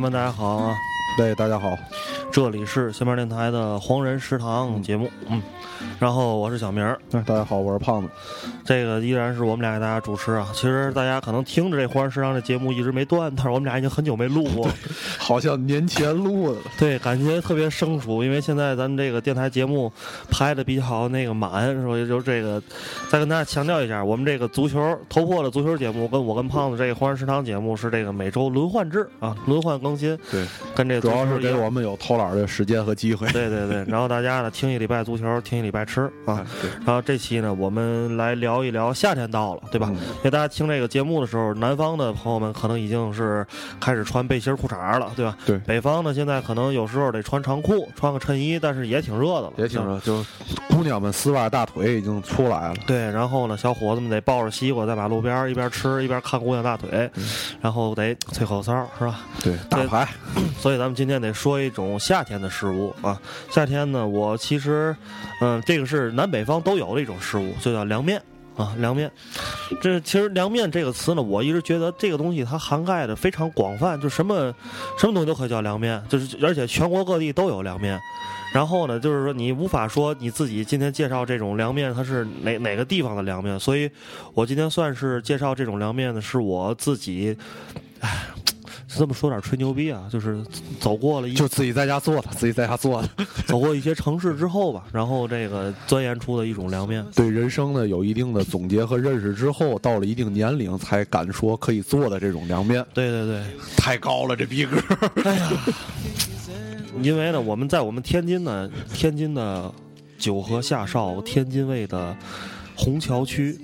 朋友们，大家好啊！对，大家好，这里是新面电台的黄人食堂节目，嗯，然后我是小明儿，哎，大家好，我是胖子。这个依然是我们俩给大家主持啊。其实大家可能听着这黄人食堂这节目一直没断，但是我们俩已经很久没录过，好像年前录的了。对，感觉特别生疏，因为现在咱们这个电台节目拍的比较那个满，所以就这个再跟大家强调一下，我们这个足球头破的足球节目，跟我跟胖子这个黄人食堂节目是这个每周轮换制啊，轮换更新。对，跟这主要是给我们有偷懒的时间和机会。对 对对，然后大家呢听一礼拜足球，听一礼拜吃啊。然后这期呢，我们来聊一聊夏天到了，对吧？因为大家听这个节目的时候，南方的朋友们可能已经是开始穿背心裤衩了，对吧？对。北方呢，现在可能有时候得穿长裤，穿个衬衣，但是也挺热的了。也挺热，就姑娘们丝袜大腿已经出来了。对，然后呢，小伙子们得抱着西瓜在马路边一边吃一边看姑娘大腿，然后得吹口哨，是吧？对，打牌。所以咱们今天得说一种夏天的食物啊。夏天呢，我其实，嗯，这个是南北方都有的一种食物，就叫凉面啊。凉面，这其实凉面这个词呢，我一直觉得这个东西它涵盖的非常广泛，就什么什么东西都可以叫凉面，就是而且全国各地都有凉面。然后呢，就是说你无法说你自己今天介绍这种凉面它是哪哪个地方的凉面，所以我今天算是介绍这种凉面呢，是我自己，唉。这么说点吹牛逼啊，就是走过了一就自己在家做的，自己在家做的，走过一些城市之后吧，然后这个钻研出的一种凉面，对人生呢有一定的总结和认识之后，到了一定年龄才敢说可以做的这种凉面。对对对，太高了这逼格！哎呀，因为呢，我们在我们天津呢，天津的九河下哨天津卫的虹桥区，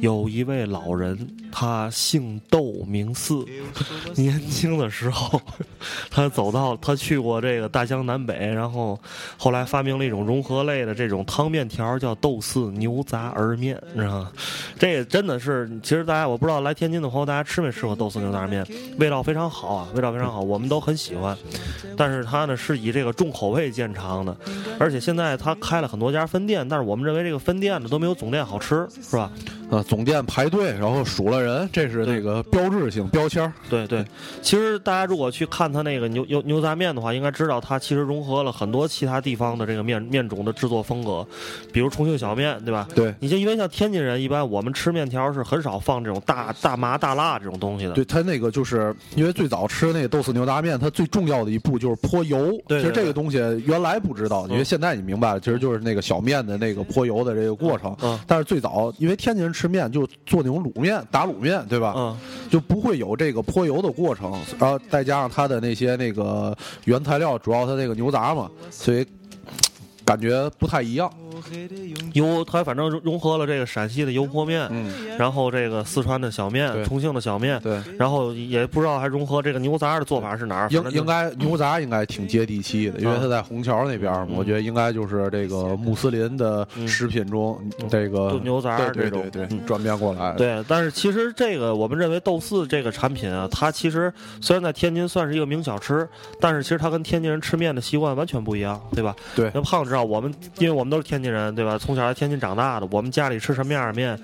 有一位老人。他姓窦名四，年轻的时候，他走到他去过这个大江南北，然后后来发明了一种融合类的这种汤面条，叫豆四牛杂儿面，你知道吗？这真的是，其实大家我不知道来天津的朋友，大家吃没吃过豆四牛杂面？味道非常好啊，味道非常好，我们都很喜欢。但是它呢是以这个重口味见长的，而且现在他开了很多家分店，但是我们认为这个分店呢都没有总店好吃，是吧？啊，总店排队，然后数了人，这是那个标志性标签对对，其实大家如果去看他那个牛牛牛杂面的话，应该知道它其实融合了很多其他地方的这个面面种的制作风格，比如重庆小面，对吧？对。你像因为像天津人，一般我们吃面条是很少放这种大大麻大辣这种东西的。对他那个就是因为最早吃那个豆豉牛杂面，它最重要的一步就是泼油。对。其实这个东西原来不知道，因为现在你明白了，其实就是那个小面的那个泼油的这个过程。嗯。但是最早因为天津人吃面就做那种卤面打卤面，对吧？嗯。就不会有这个泼油的过程，然后再加上它的那些那个原材料，主要它那个牛杂嘛，所以感觉不太一样。油，它反正融合了这个陕西的油泼面，嗯，然后这个四川的小面，重庆的小面，对，然后也不知道还融合这个牛杂的做法是哪儿。应应该牛杂应该挺接地气的，因为它在虹桥那边嘛，我觉得应该就是这个穆斯林的食品中这个牛杂这种对转变过来。对，但是其实这个我们认为豆四这个产品啊，它其实虽然在天津算是一个名小吃，但是其实它跟天津人吃面的习惯完全不一样，对吧？对，那胖知道我们，因为我们都是天津人，对吧？从小在天津长大的，我们家里吃什么样的面，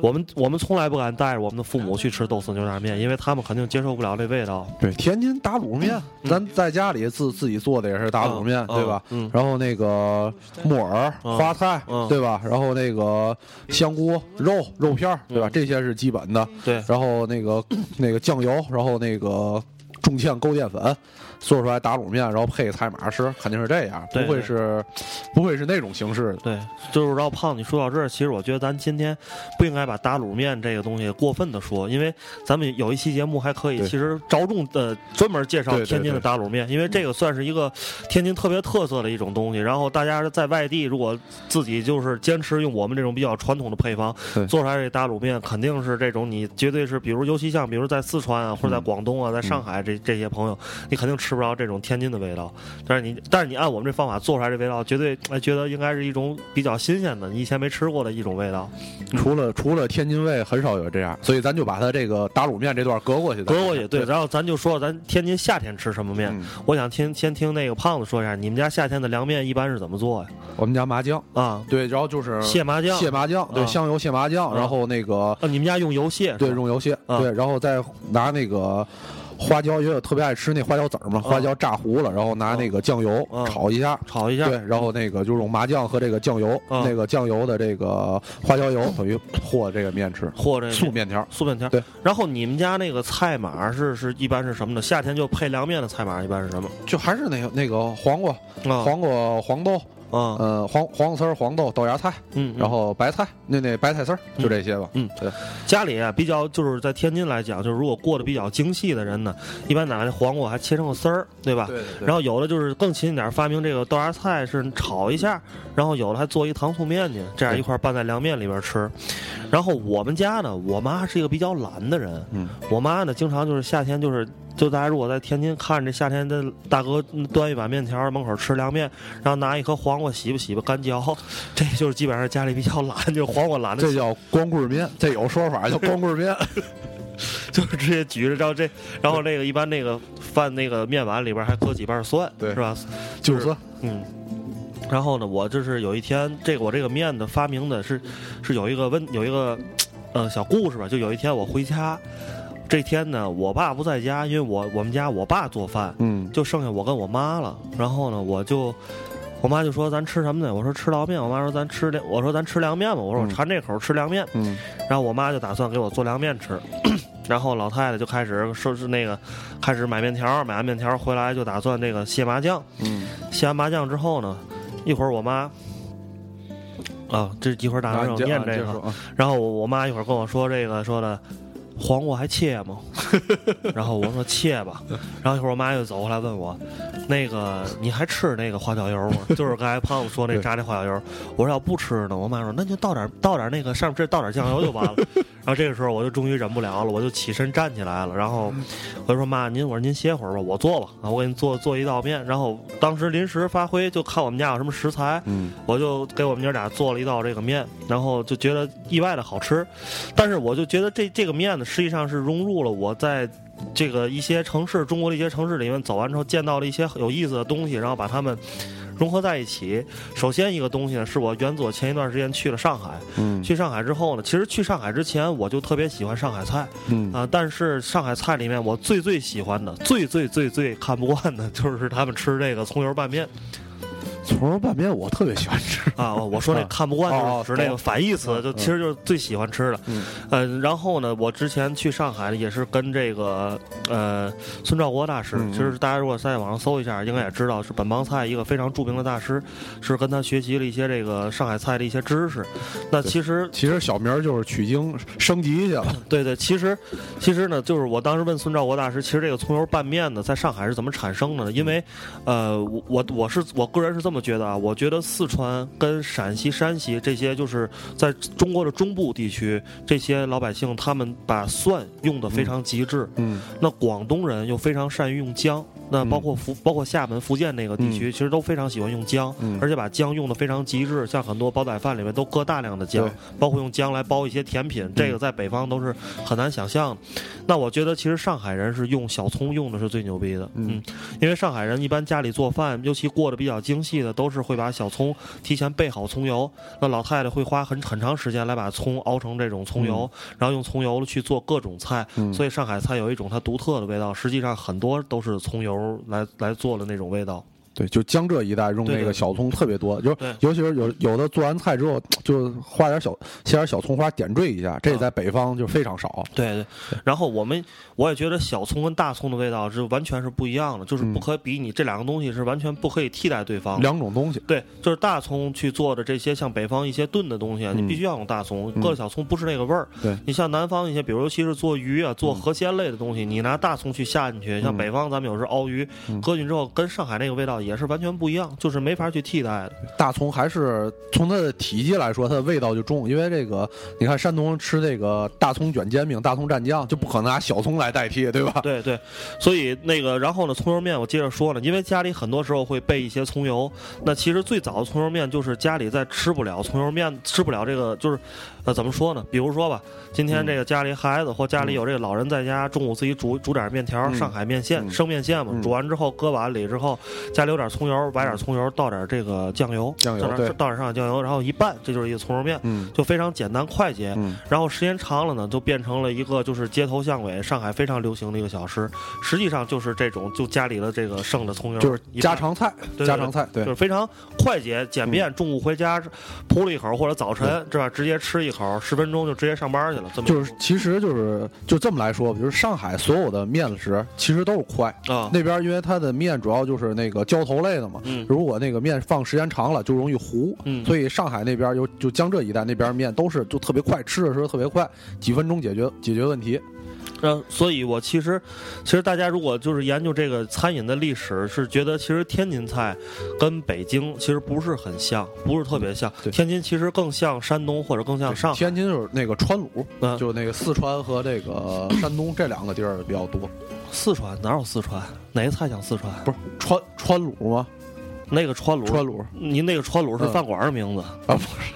我们我们从来不敢带着我们的父母去吃豆丝牛杂面，因为他们肯定接受不了这味道。对，天津打卤面，咱在家里自自己做的也是打卤面，对吧？嗯。然后那个木耳、花菜，对吧？然后那个香菇、肉肉片，对吧？这些是基本的。对。然后那个那个酱油，然后那个重芡勾淀粉。做出来打卤面，然后配菜码吃，肯定是这样，不会是，不会是那种形式的。对，就是让胖你说到这儿，其实我觉得咱今天不应该把打卤面这个东西过分的说，因为咱们有一期节目还可以，其实着重的专门介绍天津的打卤面，因为这个算是一个天津特别特色的一种东西。然后大家在外地如果自己就是坚持用我们这种比较传统的配方做出来这打卤面，肯定是这种你绝对是，比如尤其像比如在四川啊，或者在广东啊，在上海这这些朋友，你肯定吃。吃不着这种天津的味道，但是你，但是你按我们这方法做出来这味道，绝对哎觉得应该是一种比较新鲜的，你以前没吃过的一种味道。除了除了天津味，很少有这样，所以咱就把它这个打卤面这段隔过去，隔过去。对，然后咱就说咱天津夏天吃什么面。我想听先听那个胖子说一下，你们家夏天的凉面一般是怎么做呀？我们家麻酱啊，对，然后就是蟹麻酱，蟹麻酱，对，香油蟹麻酱，然后那个，你们家用油蟹？对，用油蟹，对，然后再拿那个。花椒，因为我特别爱吃那花椒籽儿嘛，花椒炸糊了，然后拿那个酱油炒一下，炒一下，对，然后那个就是用麻酱和这个酱油，那个酱油的这个花椒油等于和这个面吃，和这素面条，素面条。对，然后你们家那个菜码是是一般是什么呢？夏天就配凉面的菜码一般是什么？就还是那个那个黄瓜，黄瓜黄豆。嗯呃黄黄瓜丝儿、黄豆、豆芽菜，嗯，然后白菜，那那白菜丝儿，就这些吧。嗯，对。家里啊，比较就是在天津来讲，就是如果过得比较精细的人呢，一般拿那黄瓜还切成个丝儿，对吧？对。然后有的就是更勤一点，发明这个豆芽菜是炒一下，然后有的还做一糖醋面去，这样一块拌在凉面里边吃。然后我们家呢，我妈是一个比较懒的人，嗯，我妈呢经常就是夏天就是。就大家如果在天津看着夏天的大哥端一碗面条门口吃凉面，然后拿一颗黄瓜洗吧洗吧干嚼，这就是基本上家里比较懒，就是黄瓜懒的。这叫光棍面，这有说法叫光棍面，就是直接举着，然后这，然后那个一般那个饭那个面碗里边还搁几瓣蒜，对，是吧？就是蒜，嗯。然后呢，我就是有一天，这个我这个面的发明的是是有一个问有一个呃小故事吧，就有一天我回家。这天呢，我爸不在家，因为我我们家我爸做饭，嗯，就剩下我跟我妈了。然后呢，我就我妈就说咱吃什么呢？我说吃捞面。我妈说咱吃凉，我说咱吃凉面吧。我说我馋这口吃凉面。嗯，然后我妈就打算给我做凉面吃。然后老太太就开始收拾那个开始买面条，买完面条回来就打算那个卸麻酱。嗯，卸完麻酱之后呢，一会儿我妈啊，这一会儿打算念这个，然后我我妈一会儿跟我说这个说的。黄瓜还切吗？然后我说切吧。然后一会儿我妈又走过来问我，那个你还吃那个花椒油吗？就是刚才胖子说那炸那花椒油。我说要不吃呢，我妈说那就倒点倒点那个上面这倒点酱油就完了。然后这个时候我就终于忍不了了，我就起身站起来了。然后我就说妈，您我说您歇会儿吧，我做吧。啊，我给你做做一道面。然后当时临时发挥，就看我们家有什么食材，我就给我们娘俩做了一道这个面。然后就觉得意外的好吃，但是我就觉得这这个面呢。实际上是融入了我在这个一些城市，中国的一些城市里面走完之后，见到了一些有意思的东西，然后把它们融合在一起。首先一个东西呢，是我原佐前一段时间去了上海，嗯，去上海之后呢，其实去上海之前我就特别喜欢上海菜，嗯啊，但是上海菜里面我最最喜欢的、最最最最看不惯的就是他们吃这个葱油拌面。葱油拌面我特别喜欢吃啊！我说那看不惯就是那个反义词，就其实就是最喜欢吃的。嗯，然后呢，我之前去上海也是跟这个呃孙兆国大师，其实大家如果在网上搜一下，应该也知道是本帮菜一个非常著名的大师，是跟他学习了一些这个上海菜的一些知识。那其实其实小名就是取经升级去了。对对，其实其实呢，就是我当时问孙兆国大师，其实这个葱油拌面呢，在上海是怎么产生的呢？因为呃，我我我是我个人是这么。觉得啊，我觉得四川跟陕西、山西这些，就是在中国的中部地区，这些老百姓他们把蒜用的非常极致。嗯，那广东人又非常善于用姜。那包括福，包括厦门、福建那个地区，其实都非常喜欢用姜，而且把姜用的非常极致。像很多煲仔饭里面都搁大量的姜，包括用姜来包一些甜品，这个在北方都是很难想象。那我觉得其实上海人是用小葱用的是最牛逼的，嗯，因为上海人一般家里做饭，尤其过得比较精细的，都是会把小葱提前备好葱油。那老太太会花很很长时间来把葱熬成这种葱油，然后用葱油去做各种菜。所以上海菜有一种它独特的味道，实际上很多都是葱油。来来做的那种味道。对，就江浙一带用那个小葱特别多，就是尤其是有有的做完菜之后，就花点小切点小葱花点缀一下，这在北方就非常少。对对，然后我们我也觉得小葱跟大葱的味道是完全是不一样的，就是不可比拟，这两个东西是完全不可以替代对方。两种东西。对，就是大葱去做的这些像北方一些炖的东西，你必须要用大葱，搁了小葱不是那个味儿。对，你像南方一些，比如尤其是做鱼啊、做河鲜类的东西，你拿大葱去下进去，像北方咱们有时候熬鱼，搁进去之后跟上海那个味道也是完全不一样。就是没法去替代的。大葱还是从它的体积来说，它的味道就重。因为这个，你看山东吃这个大葱卷煎饼、大葱蘸酱，就不可能拿小葱来代替，对吧？对对。所以那个，然后呢，葱油面我接着说呢，因为家里很多时候会备一些葱油。那其实最早的葱油面就是家里在吃不了葱油面，吃不了这个就是。那怎么说呢？比如说吧，今天这个家里孩子或家里有这个老人在家，中午自己煮煮点面条，上海面线生面线嘛，煮完之后搁碗里之后，家里留点葱油，崴点葱油，倒点这个酱油，酱油对倒点上海酱油，然后一拌，这就是一个葱油面，嗯就非常简单快捷。嗯然后时间长了呢，就变成了一个就是街头巷尾上海非常流行的一个小吃，实际上就是这种就家里的这个剩的葱油，就是家常菜，对对家常菜，对就是非常快捷简便，中午回家铺了一口，或者早晨是吧，直接吃一口，十分钟就直接上班去了。这么就是其实就是就这么来说，比如上海所有的面食其实都是快，啊，那边因为它的面主要就是那个浇头类的嘛，嗯。如果那个面放时间长了就容易糊，嗯。所以上海那边有就江浙一带那边面都是就特别快，吃的时候特别快，几分钟解决解决问题。呃，所以我其实，其实大家如果就是研究这个餐饮的历史，是觉得其实天津菜跟北京其实不是很像，不是特别像。对天津其实更像山东或者更像上海。天津就是那个川鲁，嗯就那个四川和这个山东这两个地儿比较多。四川哪有四川？哪个菜像四川？不是川川鲁吗？那个川鲁，川鲁您那个川鲁是嗯饭馆的名字。啊，不是。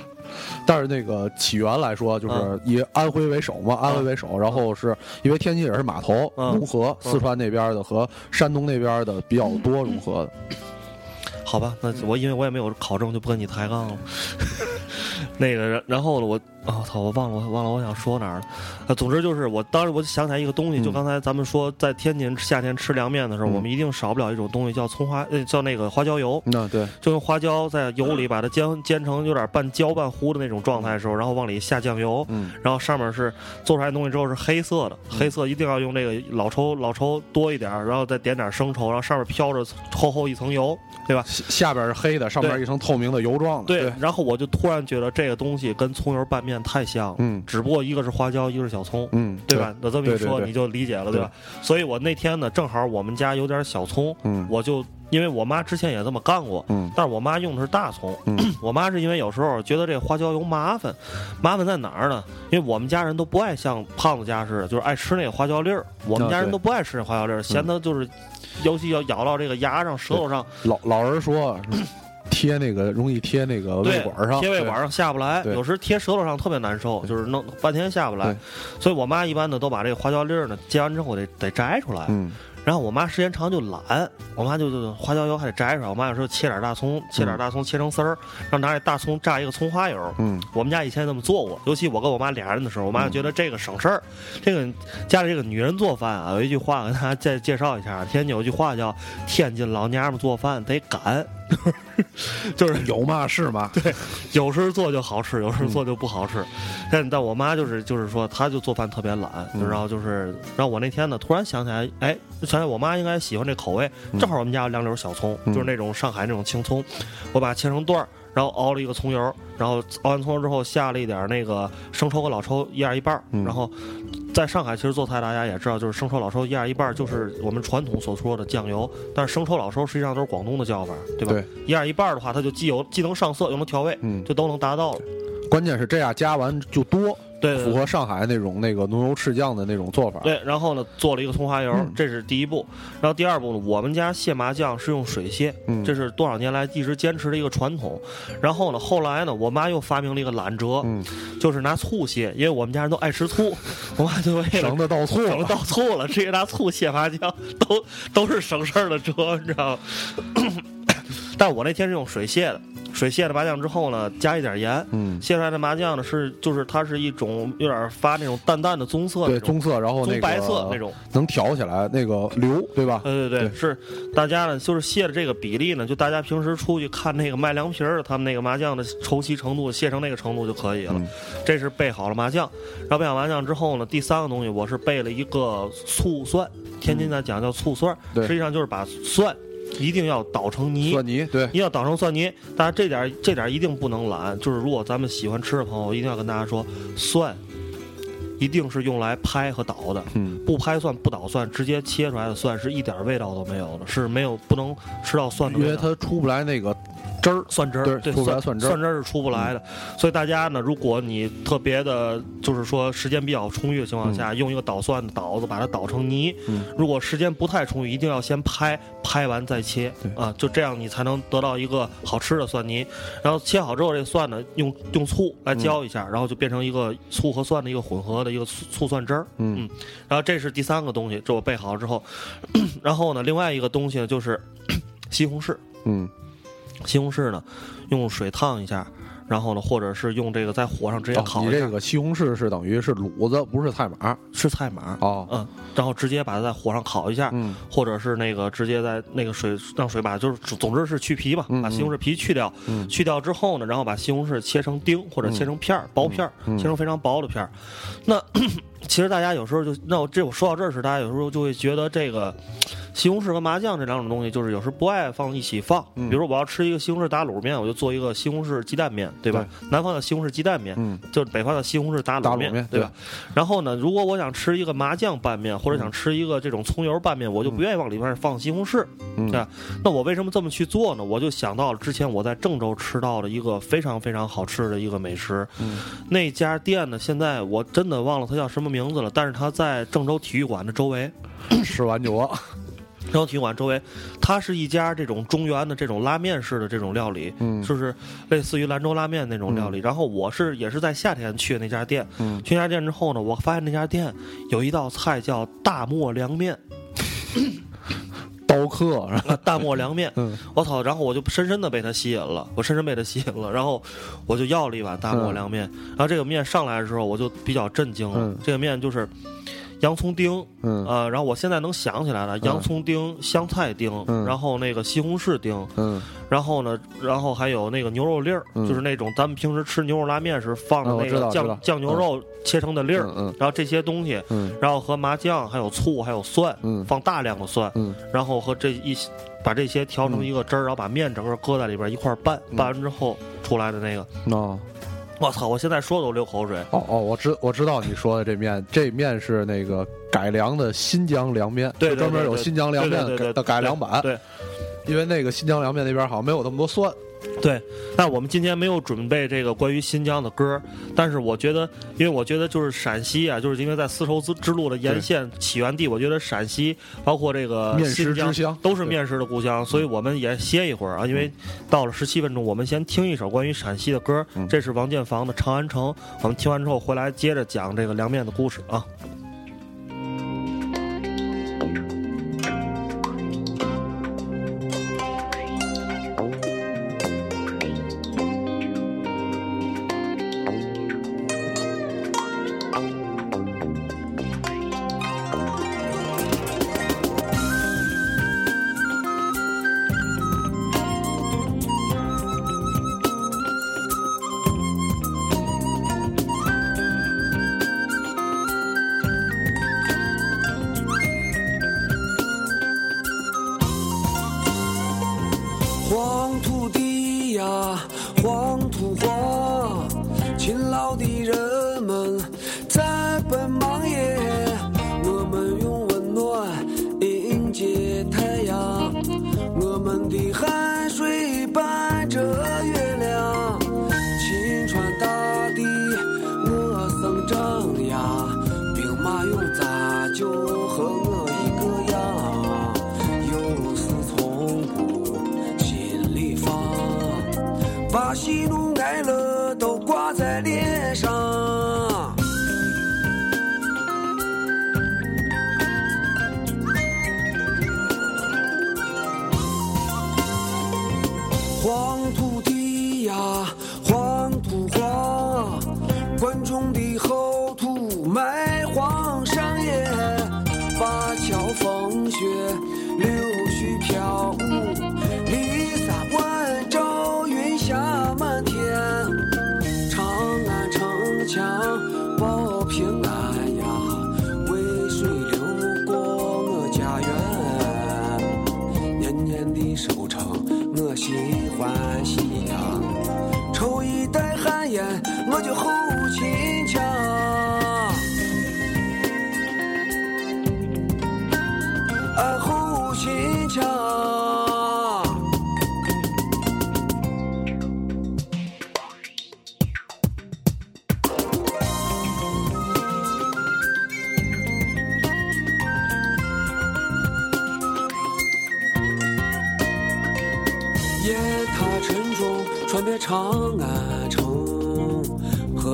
但是那个起源来说，就是嗯以安徽为首嘛，安徽为首，然后是因为天津也是码头嗯融合，嗯四川那边的和山东那边的比较多融合的。好吧，那我因为我也没有考证，就不跟你抬杠了。那个，然然后呢，我啊操，我忘了，我忘了我想说哪儿了。啊，总之就是我当时我就想起来一个东西，嗯就刚才咱们说在天津夏天吃凉面的时候，嗯我们一定少不了一种东西叫葱花，呃，叫那个花椒油。那对，就用花椒在油里把它煎煎成有点半焦半糊的那种状态的时候，然后往里下酱油，嗯然后上面是做出来的东西之后是黑色的，黑色一定要用这个老抽老抽多一点，然后再点点生抽，然后上面飘着厚厚一层油，对吧？下下边是黑的，上面一层透明的油状的。对，然后我就突然觉得这个东西跟葱油拌面太像了，嗯只不过一个是花椒，一个是小葱，嗯，对吧？那这么一说你就理解了，对吧？所以我那天呢，正好我们家有点小葱，嗯我就因为我妈之前也这么干过，嗯但是我妈用的是大葱，嗯我妈是因为有时候觉得这花椒油麻烦，麻烦在哪儿呢？因为我们家人都不爱像胖子家似的，就是爱吃那个花椒粒儿，我们家人都不爱吃那花椒粒儿，嫌它就是，尤其要咬到这个牙上、舌头上，老老人说 贴那个容易贴那个胃管上，贴胃管上下不来，有时贴舌头上特别难受，就是弄半天下不来。所以我妈一般呢都把这个花椒粒儿呢煎完之后得得摘出来，嗯。然后我妈时间长就懒，我妈就就花椒油还得摘出来。我妈有时候切点大葱，切点大葱切成丝儿，然后拿这大葱炸一个葱花油。嗯。我们家以前这么做过，尤其我跟我妈俩人的时候，我妈就觉得这个省事儿。这个家里这个女人做饭啊，有一句话跟大家再介绍一下，天津有句话叫“天津老娘们做饭得赶”，就是有嘛是嘛，对，有时做就好吃，有时做就不好吃。但但我妈就是就是说，她就做饭特别懒，嗯然后就是，然后我那天呢，突然想起来，哎，想起来我妈应该喜欢这口味，正好我们家有两绺小葱，嗯就是那种上海那种青葱，我把它切成段儿。然后熬了一个葱油，然后熬完葱油之后下了一点那个生抽和老抽一样一半儿，嗯然后在上海其实做菜大家也知道，就是生抽老抽一样一半儿，就是我们传统所说的酱油，但是生抽老抽实际上都是广东的叫法，对吧？对一样一半儿的话，它就既有既能上色又能调味，嗯，就都能达到了。关键是这样加完就多，对符合上海那种那个浓油赤酱的那种做法。对，然后呢，做了一个葱花油，嗯这是第一步。然后第二步呢，我们家蟹麻酱是用水蟹，嗯这是多少年来一直坚持的一个传统。然后呢，后来呢，我妈又发明了一个懒折，嗯，就是拿醋蟹，因为我们家人都爱吃醋，我妈就为了省得倒醋省了倒醋了，直接拿醋蟹麻酱，都都是省事儿的折，你知道吗？但我那天是用水卸的，水卸了麻酱之后呢，加一点盐，嗯，卸出来的麻酱呢是就是它是一种有点发那种淡淡的棕色对，棕色，然后那个白色那种。能调起来那个流，对吧？对对对，对是大家呢，就是卸的这个比例呢，就大家平时出去看那个卖凉皮儿的，他们那个麻酱的稠稀程度，卸成那个程度就可以了。嗯这是备好了麻酱，然后备好麻酱之后呢，第三个东西我是备了一个醋蒜，天津呢讲叫醋蒜，对实际上就是把蒜一定要捣成泥。蒜泥，对，一定要捣成蒜泥，大家这点儿这点儿一定不能懒。就是如果咱们喜欢吃的朋友，一定要跟大家说，蒜一定是用来拍和捣的。嗯，不拍蒜不捣蒜，直接切出来的蒜是一点味道都没有的，是没有不能吃到蒜的因为。它出不来那个汁儿，蒜汁儿对对出不来蒜蒜汁儿嗯蒜汁儿是出不来的，所以大家呢，如果你特别的，就是说时间比较充裕的情况下，用一个捣蒜的捣子把它捣成泥。嗯如果时间不太充裕，一定要先拍，拍完再切啊，就这样你才能得到一个好吃的蒜泥。然后切好之后，这蒜呢，用用醋来浇一下，然后就变成一个醋和蒜的一个混合的一个醋醋蒜汁儿。嗯然后这是第三个东西，这我备好之后，然后呢，另外一个东西呢就是 西红柿，嗯西红柿呢用水烫一下，然后呢或者是用这个在火上直接烤一下，这个西红柿是等于是卤子，不是菜码是菜码，哦。嗯，然后直接把它在火上烤一下，嗯或者是那个直接在那个水让水把就是总之是去皮吧，嗯把西红柿皮去掉，嗯去掉之后呢，然后把西红柿切成丁或者切成片儿、薄片儿，嗯切成非常薄的片儿。那 其实大家有时候就那我这我说到这儿时，大家有时候就会觉得这个西红柿和麻酱这两种东西，就是有时候不爱放一起放。嗯比如说我要吃一个西红柿打卤面，我就做一个西红柿鸡蛋面，对吧？南方的西红柿鸡蛋面，嗯就是北方的西红柿打卤面，对吧？然后呢，如果我想吃一个麻酱拌面，或者想吃一个这种葱油拌面，我就不愿意往里面放西红柿，嗯对吧？那我为什么这么去做呢？我就想到了之前我在郑州吃到的一个非常非常好吃的一个美食，嗯那家店呢，现在我真的忘了它叫什么名字了，但是它在郑州体育馆的周围。吃完就饿。郑州体育馆周围，它是一家这种中原的这种拉面式的这种料理，嗯就是类似于兰州拉面那种料理。然后我是也是在夏天去的那家店，嗯去那家店之后呢，我发现那家店有一道菜叫大漠凉面，刀客是吧？啊，大漠凉面，嗯我操！然后我就深深的被他吸引了，我深深被他吸引了，然后我就要了一碗大漠凉面。然后这个面上来的时候，我就比较震惊了，嗯这个面就是洋葱丁，嗯。呃，然后我现在能想起来了，洋葱丁、香菜丁，嗯。然后那个西红柿丁，嗯。然后呢，然后还有那个牛肉粒儿，嗯。就是那种咱们平时吃牛肉拉面时放的那个酱、酱牛肉切成的粒儿，嗯然后这些东西，嗯。然后和麻酱还有醋还有蒜，嗯。放大量的蒜，嗯。然后和这一把这些调成一个汁儿，然后把面整个搁在里边一块拌，嗯。拌完之后出来的那个，哦我操！我现在说都流口水。哦哦，我知我知道你说的这面，这面是那个改良的新疆凉面，对专门有新疆凉面的改良版。对因为那个新疆凉面那边好像没有那么多蒜。对，那我们今天没有准备这个关于新疆的歌，但是我觉得，因为我觉得就是陕西啊，就是因为在丝绸之之路的沿线起源地，我觉得陕西包括这个面食新疆之乡都是面食的故乡，所以我们也歇一会儿啊，因为到了十七分钟，我们先听一首关于陕西的歌，嗯。这是王建房的《长安城》，我们听完之后回来接着讲这个凉面的故事啊。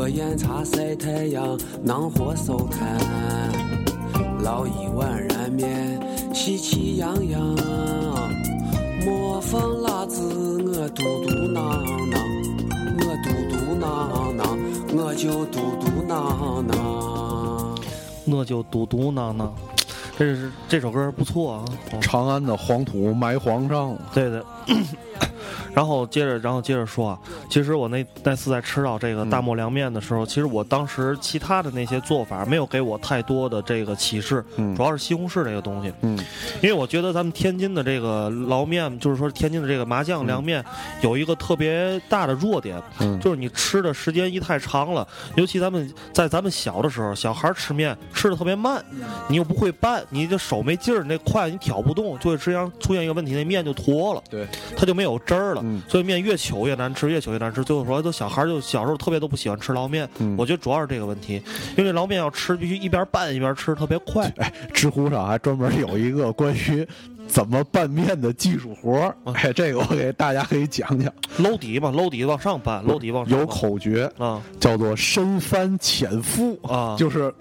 喝烟茶晒太阳，囊火烧炭，捞一碗燃面，喜气洋洋。模仿辣子，我嘟嘟囔囔，我嘟嘟囔囔，我就嘟嘟囔囔。我就嘟嘟囔囔，这是这首歌不错啊。长安的黄土埋皇上，对的。然后接着，然后接着说啊，其实我那那次在吃到这个大漠凉面的时候，其实我当时其他的那些做法没有给我太多的这个启示，嗯主要是西红柿这个东西，嗯。因为我觉得咱们天津的这个捞面，就是说天津的这个麻酱凉面，有一个特别大的弱点，嗯。就是你吃的时间一太长了，尤其咱们在咱们小的时候，小孩吃面吃的特别慢，你又不会拌，你的手没劲儿，那筷子你挑不动，就会实际上出现一个问题，那面就坨了。对，它就没有汁儿了，嗯所以面越求越难吃，越求越难吃。最后说，都小孩儿就小时候特别都不喜欢吃捞面，嗯我觉得主要是这个问题，因为这捞面要吃必须一边拌一边吃，特别快。哎，知乎上还专门有一个关于怎么拌面的技术活儿，嗯哎，这个我给大家可以讲讲。搂底吧，搂底往上拌，搂底往上有口诀啊。叫做深翻浅覆啊。就是。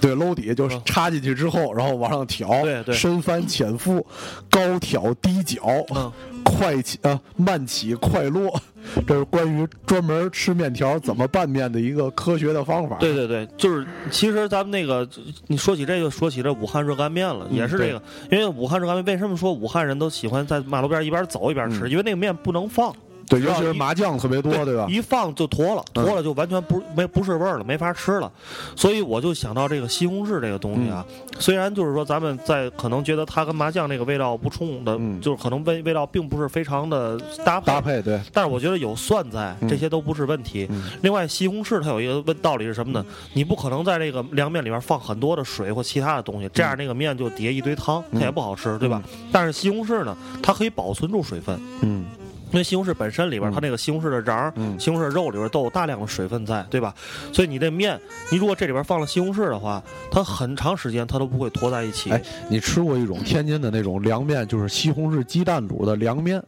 对，搂底就是嗯插进去之后，然后往上挑，对对。深翻浅覆，高挑低脚，嗯快起啊，慢起快落，这是关于专门吃面条怎么拌面的一个科学的方法。对对对，就是其实咱们那个，你说起这个，说起这武汉热干面了，嗯也是这个，因为武汉热干面为什么说武汉人都喜欢在马路边一边走一边吃？嗯因为那个面不能放，对，尤其是麻酱特别多，对吧？一放就坨了，嗯坨了就完全不没不是味儿了，没法吃了。所以我就想到这个西红柿这个东西啊，嗯虽然就是说咱们在可能觉得它跟麻酱那个味道不冲的，嗯就是可能味味道并不是非常的搭配。搭配对，但是我觉得有蒜在，嗯这些都不是问题。嗯另外，西红柿它有一个问道理是什么呢？你不可能在这个凉面里面放很多的水或其他的东西，这样那个面就底下一堆汤，它也不好吃，对吧？但是西红柿呢，它可以保存住水分，嗯因为西红柿本身里边嗯它那个西红柿的瓤儿、嗯西红柿肉里边都有大量的水分在，对吧？所以你这面，你如果这里边放了西红柿的话，它很长时间它都不会坨在一起。哎，你吃过一种天津的那种凉面，就是西红柿鸡蛋煮的凉面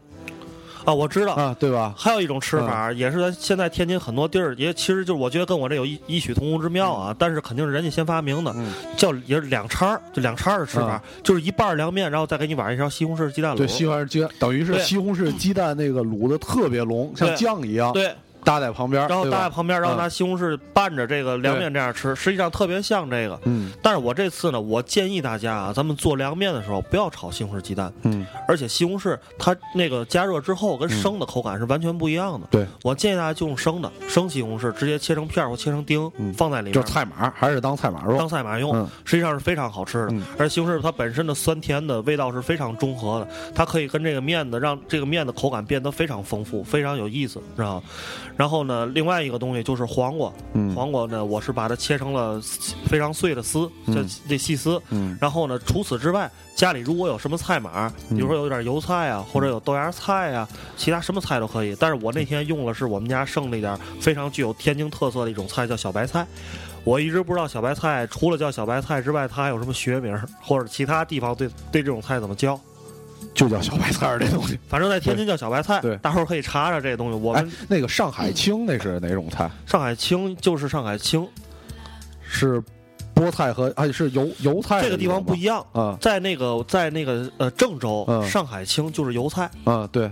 啊，我知道。啊，对吧？还有一种吃法，也是咱现在天津很多地儿，也其实就是我觉得跟我这有异异曲同工之妙啊，但是肯定是人家先发明的，嗯。叫也是两叉儿，就两叉儿的吃法，啊就是一半儿凉面，然后再给你碗一勺西红柿鸡蛋卤。对，西红柿鸡蛋等于是西红柿鸡蛋那个卤的特别浓，像酱一样，对，搭在旁边，然后搭在旁边，然后嗯。拿西红柿拌着这个凉面这样吃，实际上特别像这个。嗯。但是我这次呢，我建议大家啊，咱们做凉面的时候不要炒西红柿鸡蛋，嗯，而且西红柿它那个加热之后跟生的口感是完全不一样的。对，我建议大家就用生的生西红柿，直接切成片或切成丁，嗯。放在里面。就是菜码，还是当菜码用。当。菜码用，嗯。实际上是非常好吃的。嗯。而西红柿它本身的酸甜的味道是非常中和的，它可以跟这个面的让这个面的口感变得非常丰富，非常有意思，知道吗？然后呢，另外一个东西就是黄瓜，嗯黄瓜呢，我是把它切成了非常碎的丝，嗯这这细丝。嗯然后呢，除此之外，家里如果有什么菜码，比如说有点油菜啊，或者有豆芽菜啊，其他什么菜都可以。但是我那天用的是我们家剩那点非常具有天津特色的一种菜，叫小白菜。我一直不知道小白菜除了叫小白菜之外，它还有什么学名，或者其他地方对对这种菜怎么叫？就叫小白菜儿这东西。反正在天津叫小白菜，对大伙儿可以查查这东西。我哎们，那个上海青那是哪种菜？上海青就是上海青，是菠菜和哎是油油菜这个地方不一一样。种吗在那个在那个呃郑州，嗯上海青就是油菜，啊啊对，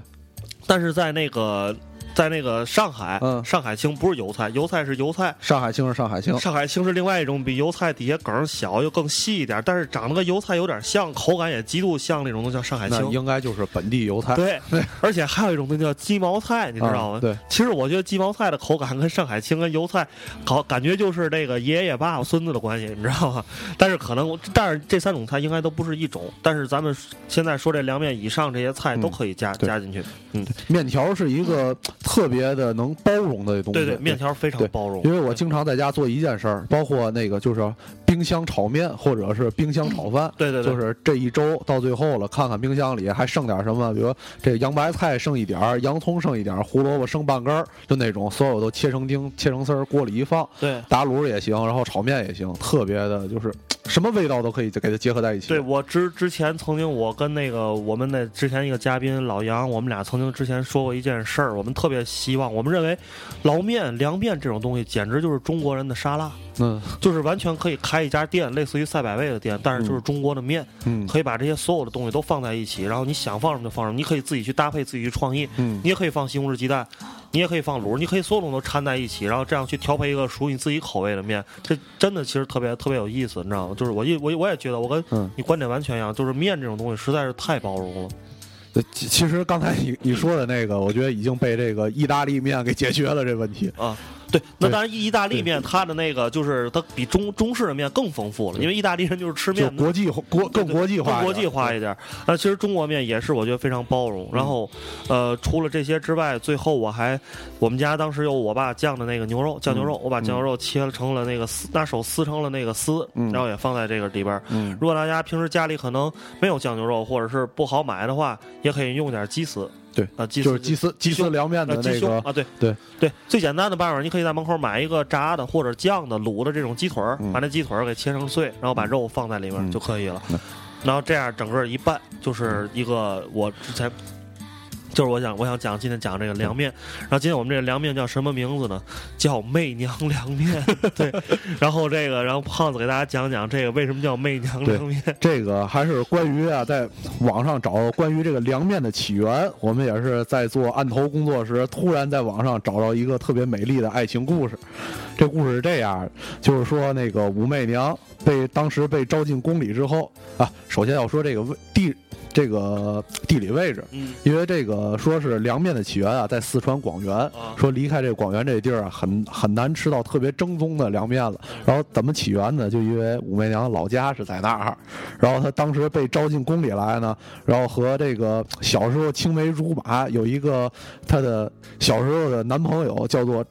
但是在那个在那个上海，嗯上海青不是油菜，油菜是油菜。上海青是上海青，上海青是另外一种，比油菜底下梗儿小又更细一点，但是长得跟油菜有点像，口感也极度像那种东西，叫上海那青。应该就是本地油菜。对，而且还有一种东西叫鸡毛菜，你知道吗？啊对，其实我觉得鸡毛菜的口感跟上海青跟油菜，好感觉就是这个爷爷爸爸孙子的关系，你知道吗？但是可能，但是这三种菜应该都不是一种。但是咱们现在说这凉面以上这些菜都可以加、加进去。嗯，面条是一个特别的能包容的东西。对对，面条非常包容。因为我经常在家做一件事儿，包括那个就是冰箱炒面或者是冰箱炒饭。对对对，就是这一周到最后了，看看冰箱里还剩点什么，比如这洋白菜剩一点儿，洋葱剩一点儿，胡萝卜剩半根儿，就那种，所有都切成丁、切成丝儿，锅里一放，对打卤也行，然后炒面也行，特别的就是省什么味道都可以给它结合在一起。对我之之前曾经，我跟那个我们的之前一个嘉宾老杨，我们俩曾经之前说过一件事儿，我们特别希望，我们认为捞面、凉面这种东西简直就是中国人的沙拉，嗯。就是完全可以开一家店，类似于赛百味的店，但是就是中国的面，嗯。可以把这些所有的东西都放在一起，然后你想放什么就放什么，你可以自己去搭配，自己去创意，嗯。你也可以放西红柿鸡蛋，你也可以放卤，你可以所有东西都掺在一起，然后这样去调配一个属于你自己口味的面，这真的其实特别特别有意思，你知道吗？就是我一我我也觉得我跟嗯你观点完全一样，就是面这种东西实在是太包容了。其其实刚才你你说的那个，我觉得已经被这个意大利面给解决了这问题。啊。对，那当然，意大利面它的那个就是它比中中式的面更丰富了，因为意大利人就是吃面的国际化国更国际化，更国际化一点。那其实中国面也是我觉得非常包容。然后，呃，除了这些之外，最后我还我们家当时有我爸酱的那个牛肉酱牛肉，我把酱牛肉切成了那个丝，拿手撕成了那个丝，嗯然后也放在这个里边如果大家平时家里可能没有酱牛肉，或者是不好买的话，也可以用点鸡丝。对啊，鸡丝就是鸡丝鸡丝凉面的那个胸啊，对对对，最简单的办法，你可以在门口买一个炸的或者酱的、卤的这种鸡腿儿，嗯把那鸡腿儿给切成碎，然后把肉放在里面嗯就可以了嗯。然后这样整个一拌，就是一个我之前。就是我想，我想讲今天讲这个凉面，然后今天我们这个凉面叫什么名字呢？叫媚娘凉面。对，然后这个，然后胖子给大家讲讲这个为什么叫媚娘凉面。这个还是关于啊，在网上找关于这个凉面的起源。我们也是在做案头工作时，突然在网上找到一个特别美丽的爱情故事。这故事是这样，就是说那个武媚娘被当时被招进宫里之后啊，首先要说这个位地这个地理位置，嗯因为这个说是凉面的起源啊，在四川广元。啊，说离开这个广元这地儿啊，很很难吃到特别正宗的凉面了。然后怎么起源呢？就因为武媚娘老家是在那儿，然后她当时被招进宫里来呢，然后和这个小时候青梅竹马有一个她的小时候的男朋友叫做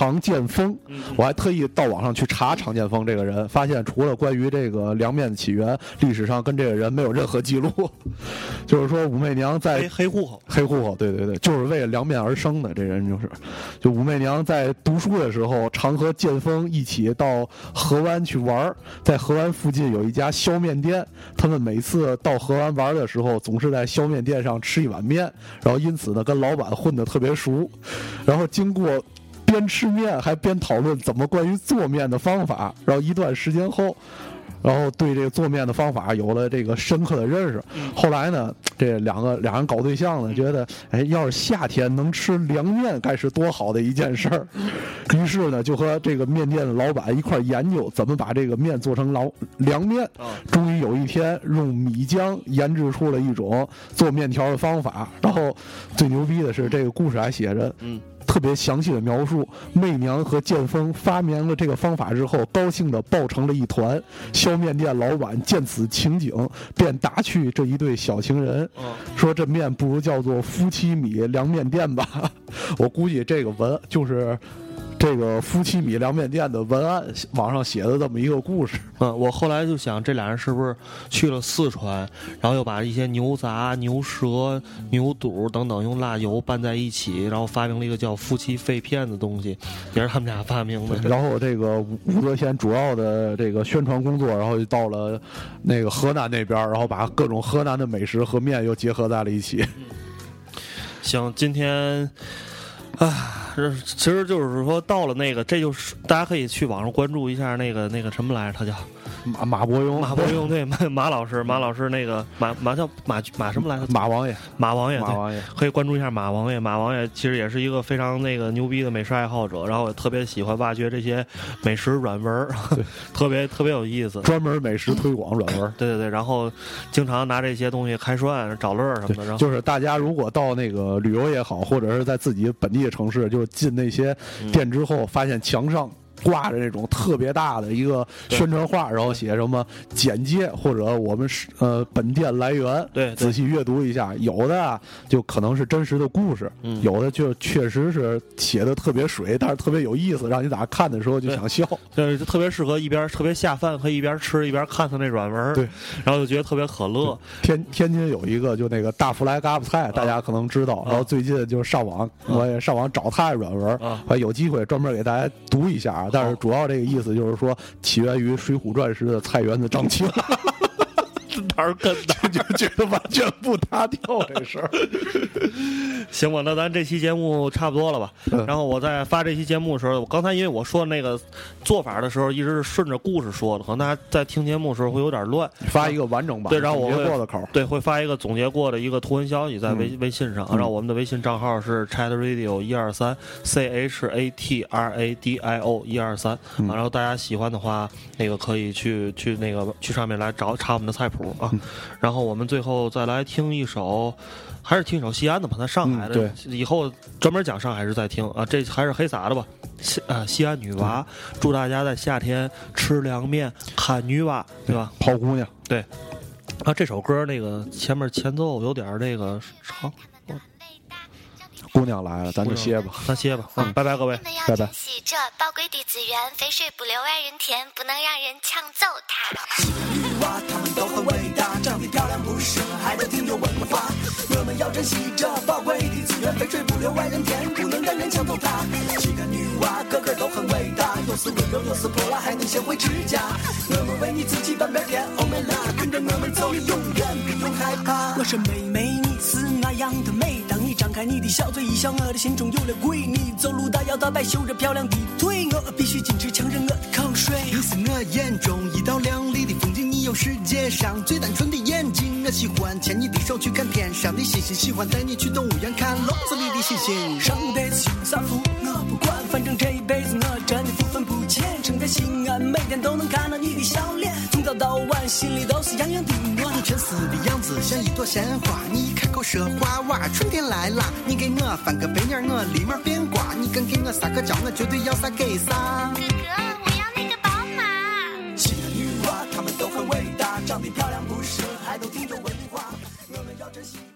常剑锋。嗯我还特意到网上去查常剑锋这个人，发现除了关于这个凉面的起源，历史上跟这个人没有任何记录。就是说武媚娘在黑黑户口。黑户口，对对对，就是为了凉面而生的。这人就是，就武媚娘在读书的时候，常和剑锋一起到河湾去玩。在河湾附近有一家削面店，他们每次到河湾玩的时候，总是在削面店上吃一碗面，然后因此呢，跟老板混得特别熟。然后经过边吃面还边讨论怎么关于做面的方法，然后一段时间后。然后对这个做面的方法有了这个深刻的认识。后来呢，这两个两人搞对象呢，觉得哎，要是夏天能吃凉面，该是多好的一件事儿。于是呢，就和这个面店的老板一块儿研究怎么把这个面做成老凉面。啊终于有一天，用米浆研制出了一种做面条的方法。然后最牛逼的是，这个故事还写着，嗯，特别详细的描述，媚娘和剑锋发明了这个方法之后，高兴的抱成了一团。削面店老板见此情景，便打趣这一对小情人，嗯说这面不如叫做夫妻米凉面店吧。我估计这个文就是这个夫妻米凉面店的文案，网上写的这么一个故事。嗯，我后来就想，这俩人是不是去了四川，然后又把一些牛杂、牛舌、牛肚等等用辣油拌在一起，然后发明了一个叫夫妻肺片的东西，也是他们俩发明的。然后这个武武则天主要的这个宣传工作，然后就到了那个河南那边，然后把各种河南的美食和面又结合在了一起。行，今天。啊，这其实就是说，到了那个，这就是大家可以去网上关注一下那个那个什么来着，他叫马马伯庸，马伯庸，对马马老师，马老师那个马马叫马马什么来着？马王爷，马王爷，马王爷，可以关注一下马王爷。马王爷其实也是一个非常那个牛逼的美食爱好者，然后也特别喜欢挖掘这些美食软文儿，特别特别有意思。专门美食推广软文。对对对，然后经常拿这些东西开涮、找乐儿什么的。然后就是大家如果到那个旅游也好，或者是在自己本地的城市，就是进那些嗯店之后，发现墙上。挂着那种特别大的一个宣传画，然后写什么简介或者我们是呃本店来源，对对仔细阅读一下。有的啊，就可能是真实的故事，嗯有的就确实是写的特别水，但是特别有意思，让你咋看的时候就想笑。就是特别适合一边特别下饭，可以一边吃一边看他那软文对，然后就觉得特别可乐。天天津有一个就那个大福来嘎巴菜，大家可能知道。然后最近就上网，我也上网找他的软文，啊有机会专门给大家读一下啊。但是主要这个意思就是说，起源于《水浒传》时的菜园子张 哪儿跟哪就觉得完全不搭调这事儿。行吧，那咱这期节目差不多了吧？然后我在发这期节目的时候，我刚才因为我说那个做法的时候，一直是顺着故事说的，可能大家在听节目的时候会有点乱。发一个完整版，对然后我会过的口。对，会发一个总结过的一个图文消息在微、微信上，然后我们的微信账号是 Chat Radio 一二三 C H A T R A D I O 一二三，然后大家喜欢的话，那个可以去去那个去上面来找查我们的菜谱啊。嗯然后我们最后再来听一首，还是听一首西安的吧，咱上海的，对以后专门讲上海是再听啊。这还是黑撒的吧，西啊西安女娃，祝大家在夏天吃凉面看女娃，对吧？泡姑娘，对，啊，这首歌那个前面前奏有点那个长，姑娘来了，咱就歇吧。咱歇吧，嗯，拜拜各位。拜拜珍惜这宝贵的资源，肥水不流外人田，不能让人抢走它。女娃她们都很伟大，长得漂亮不是，还都挺有文化。我们要珍惜这宝贵的资源，肥水不流外人田，不能让人抢走它。几个女娃个个都很伟大，有时温柔，有时泼辣，还能学会持家。我们为你自己半边天，Oh my love，跟着我们走，你永远不用害怕。我说妹妹，你是那样的美，张开你的小嘴，一笑，我的心中有了鬼。你走路大摇大摆，秀着漂亮的腿，我必须矜持强忍我的口水。你是我眼中一道亮丽的风景，你有世界上最单纯的眼睛。我喜欢牵你的手去看天上的星星，喜欢带你去动物园看笼子里的猩猩。上辈子修啥福我不管，反正这一辈子我真的不分不浅。生在西安，每天都能看到你的笑脸，从早到晚心里都是洋洋的暖。你沉思的样子像一朵鲜花，你狗说话娃春天来啦你给我翻个白眼我立马变瓜你敢给我撒个娇我绝对要啥给啥哥哥我要那个宝马七个女娃她们都很伟大长得漂亮不说还都挺懂文化。我们要珍惜。